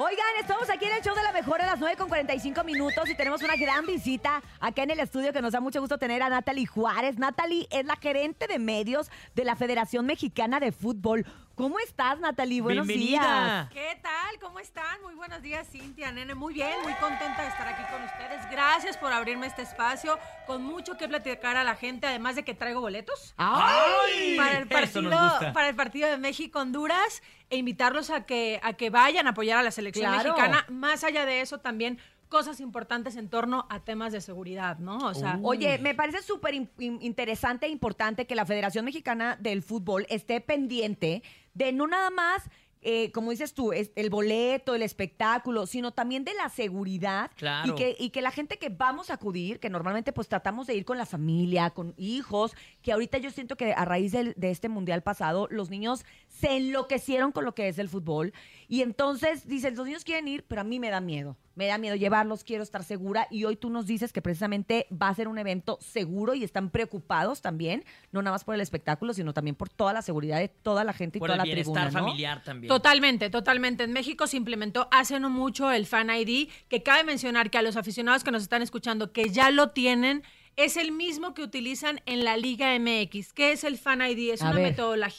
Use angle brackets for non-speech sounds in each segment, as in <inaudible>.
Oigan, estamos aquí en el show de la mejor a las 9 con 45 minutos y tenemos una gran visita acá en el estudio que nos da mucho gusto tener a Natalie Juárez. Natalie es la gerente de medios de la Federación Mexicana de Fútbol. ¿Cómo estás, Natalie? Buenos Bienvenida. días. ¿Qué tal? ¿Cómo están? Muy buenos días, Cintia, nene. Muy bien, muy contenta de estar aquí con ustedes. Gracias por abrirme este espacio, con mucho que platicar a la gente, además de que traigo boletos ¡Ay! para el <laughs> partido, para el partido de México-Honduras e invitarlos a que, a que vayan a apoyar a la selección Claro. mexicana. Más allá de eso, también cosas importantes en torno a temas de seguridad, ¿no? O sea, Oye, me parece súper in- in- interesante e importante que la Federación Mexicana del Fútbol esté pendiente de no nada más, eh, como dices tú, es el boleto, el espectáculo, sino también de la seguridad. Claro. Y que, y que la gente que vamos a acudir, que normalmente pues tratamos de ir con la familia, con hijos, que ahorita yo siento que a raíz del- de este mundial pasado, los niños se enloquecieron con lo que es el fútbol. Y entonces dicen, los niños quieren ir, pero a mí me da miedo. Me da miedo llevarlos, quiero estar segura. Y hoy tú nos dices que precisamente va a ser un evento seguro y están preocupados también, no nada más por el espectáculo, sino también por toda la seguridad de toda la gente y Por toda el la bienestar tribuna. ¿no? familiar también. Totalmente, totalmente. En México se implementó hace no mucho el Fan ID, que cabe mencionar que a los aficionados que nos están escuchando, que ya lo tienen, es el mismo que utilizan en la Liga MX. ¿Qué es el Fan ID? Es A una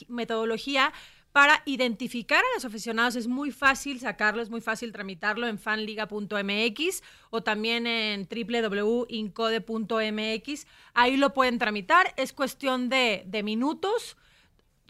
metodología para identificar a los aficionados. Es muy fácil sacarlo, es muy fácil tramitarlo en fanliga.mx o también en www.incode.mx. Ahí lo pueden tramitar. Es cuestión de, de minutos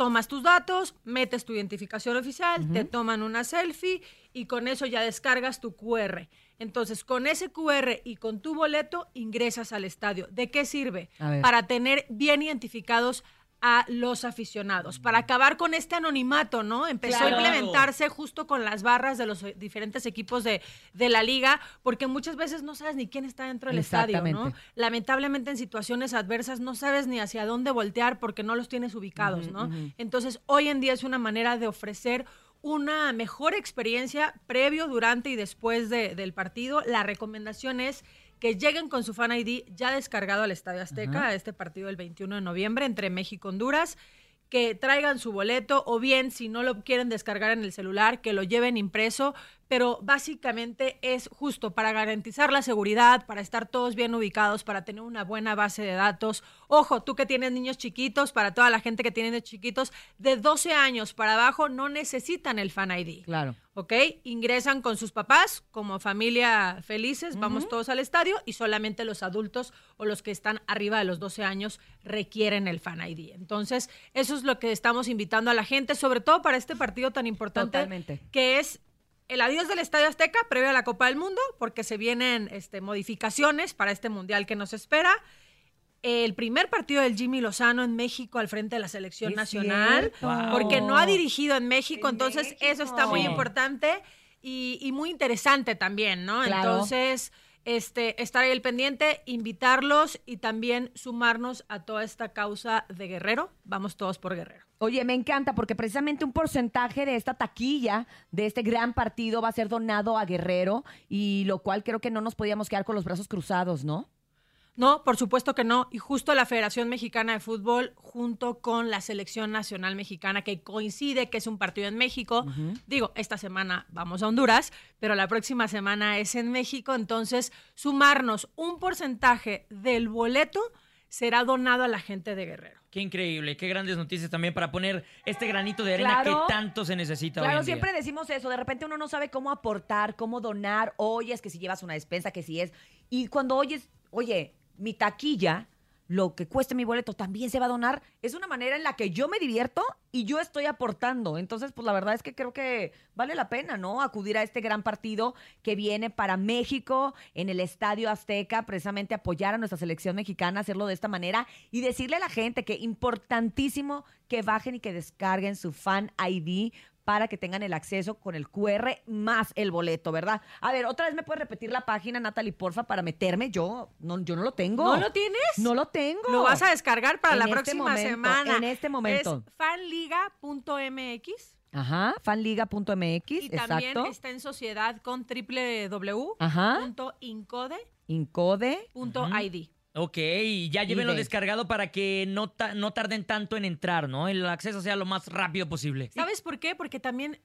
tomas tus datos, metes tu identificación oficial, te toman una selfie y con eso ya descargas tu QR. Entonces, con ese QR y con tu boleto ingresas al estadio. ¿De qué sirve? Para tener bien identificados a los aficionados, para acabar con este anonimato, ¿no? Empezó Claro. a implementarse justo con las barras de los diferentes equipos de, de la liga, porque muchas veces no sabes ni quién está dentro del estadio, ¿no? Lamentablemente en situaciones adversas no sabes ni hacia dónde voltear porque no los tienes ubicados, ¿no? Entonces, hoy en día es una manera de ofrecer una mejor experiencia previo, durante y después de- del partido. La recomendación es que lleguen con su Fan ID ya descargado al Estadio Azteca a este partido del 21 de noviembre entre México y Honduras que traigan su boleto o bien si no lo quieren descargar en el celular, que lo lleven impreso, pero básicamente es justo para garantizar la seguridad, para estar todos bien ubicados, para tener una buena base de datos. Ojo, tú que tienes niños chiquitos, para toda la gente que tiene niños chiquitos, de 12 años para abajo no necesitan el Fan ID. Claro. ¿ok? Ingresan con sus papás como familia felices, vamos todos al estadio y solamente los adultos o los que están arriba de los 12 años requieren el Fan ID. Entonces, eso es lo que estamos invitando a la gente, sobre todo para este partido tan importante Totalmente. que es el adiós del Estadio Azteca previo a la Copa del Mundo, porque se vienen este, modificaciones para este mundial que nos espera. El primer partido del Jimmy Lozano en México al frente de la selección Es nacional, cierto. porque no ha dirigido en México, En entonces eso está muy importante y, y muy interesante también, ¿no? Claro. Entonces, este, estar ahí al pendiente, invitarlos y también sumarnos a toda esta causa de Guerrero. Vamos todos por Guerrero. Oye, me encanta porque precisamente un porcentaje de esta taquilla, de este gran partido, va a ser donado a Guerrero y lo cual creo que no nos podíamos quedar con los brazos cruzados, ¿no? No, por supuesto que no. Y justo la Federación Mexicana de Fútbol, junto con la Selección Nacional Mexicana, que coincide que es un partido en México. Digo, esta semana vamos a Honduras, pero la próxima semana es en México. Entonces, sumarnos un porcentaje del boleto será donado a la gente de Guerrero. Qué increíble, qué grandes noticias también para poner este granito de arena Claro. que tanto se necesita hoy Claro, en día. siempre decimos eso. De repente uno no sabe cómo aportar, cómo donar. Oye, es que si llevas una despensa, que si es. Y cuando oyes, oye, mi taquilla, lo que cueste mi boleto también se va a donar. Es una manera en la que yo me divierto y yo estoy aportando. Entonces, pues la verdad es que creo que vale la pena, ¿no? Acudir a este gran partido que viene para México en el Estadio Azteca, precisamente apoyar a nuestra selección mexicana, hacerlo de esta manera y decirle a la gente que importantísimo que bajen y que descarguen su fan ID para que tengan el acceso con el QR más el boleto, ¿verdad? A ver, otra vez me puedes repetir la página, Natalie, porfa, para meterme. Yo no, yo no lo tengo. ¿No lo tienes? No lo tengo. Lo vas a descargar para En la este próxima momento, semana. en este momento. Es fanliga.mx. Ajá, fanliga.mx, Y también está en sociedad con www.incode.id. Incode. Ok, y ya llévenlo de- descargado para que no, ta- no tarden tanto en entrar, ¿no? El acceso sea lo más rápido posible. ¿Sabes por qué? Porque también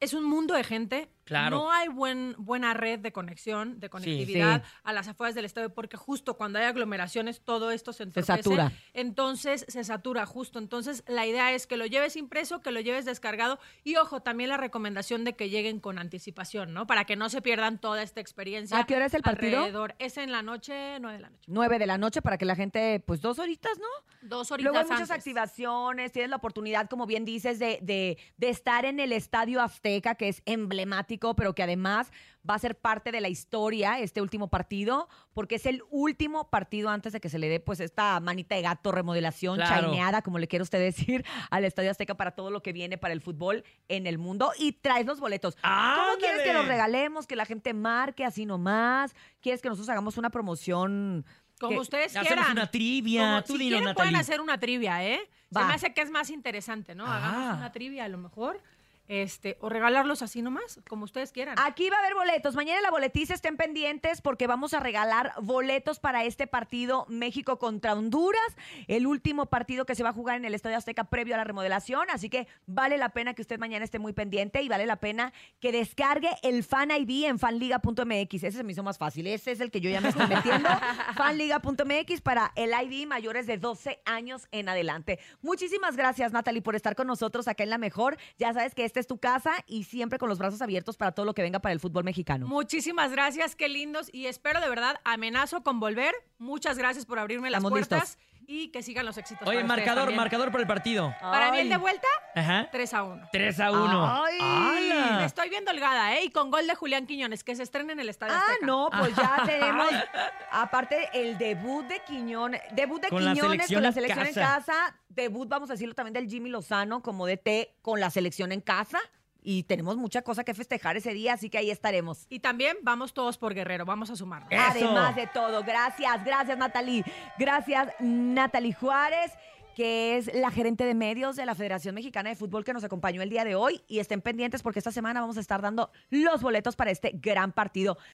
es un mundo de gente Claro. No hay buen, buena red de conexión, de conectividad Sí. a las afueras del estadio, porque justo cuando hay aglomeraciones todo esto se entorpece. satura. Entonces se satura justo. Entonces la idea es que lo lleves impreso, que lo lleves descargado y ojo, también la recomendación de que lleguen con anticipación, ¿no? Para que no se pierdan toda esta experiencia. ¿A qué hora es el partido? alrededor. Es en la noche, nueve de la noche. 9 de la noche para que la gente, pues dos horitas, ¿no? Dos horitas Luego hay muchas antes. activaciones, tienes la oportunidad, como bien dices, de, de- de estar en el Estadio Azteca, que es emblemático, pero que además va a ser parte de la historia este último partido, porque es el último partido antes de que se le dé pues esta manita de gato, remodelación, Claro. chaineada, como le quiera usted decir, <laughs> al Estadio Azteca para todo lo que viene para el fútbol en el mundo. Y traes los boletos. ¿Cómo quieres que los regalemos? Que la gente marque así nomás. ¿Quieres que nosotros hagamos una promoción? Como ustedes Hacemos quieran. una trivia. Como- Tú si quieren Natalie. pueden hacer una trivia, ¿eh? Se me hace que es más interesante, ¿no? Hagamos Ah. una trivia a lo mejor. Este, o regalarlos así nomás, como ustedes quieran. Aquí va a haber boletos. Mañana en la boletiza estén pendientes porque vamos a regalar boletos para este partido México contra Honduras, el último partido que se va a jugar en el Estadio Azteca previo a la remodelación. Así que vale la pena que usted mañana esté muy pendiente y vale la pena que descargue el Fan ID en fanliga.mx. Ese se me hizo más fácil. Ese es el que yo ya me estoy metiendo. <laughs> fanliga.mx para el ID mayores de 12 años en adelante. Muchísimas gracias, Natalie, por estar con nosotros acá en La Mejor. Ya sabes que esta es tu casa y siempre con los brazos abiertos para todo lo que venga para el fútbol mexicano. Muchísimas gracias, qué lindos. Y espero de verdad, amenazo con volver. Muchas gracias por abrirme las Estamos puertas y que sigan los éxitos. Oye, para marcador, marcador por el partido. Para mí el de vuelta, Ajá. 3 a 1. 3 a 1. Ay. Me estoy viendo holgada, ¿eh? Y con gol de Julián Quiñones, que se estrena en el Estadio Ah, Azteca. no, pues ya tenemos, aparte el debut de Quiñones, debut de Con la Quiñones selección con la en selección en casa. casa, debut, vamos a decirlo también del Jimmy Lozano como DT con la selección en casa y tenemos mucha cosa que festejar ese día, así que ahí estaremos. Y también vamos todos por Guerrero, vamos a sumarnos. Eso. Además de todo, gracias, gracias Natalie, gracias Natalie Juárez que es la gerente de medios de la Federación Mexicana de Fútbol que nos acompañó el día de hoy y estén pendientes porque esta semana vamos a estar dando los boletos para este gran partido.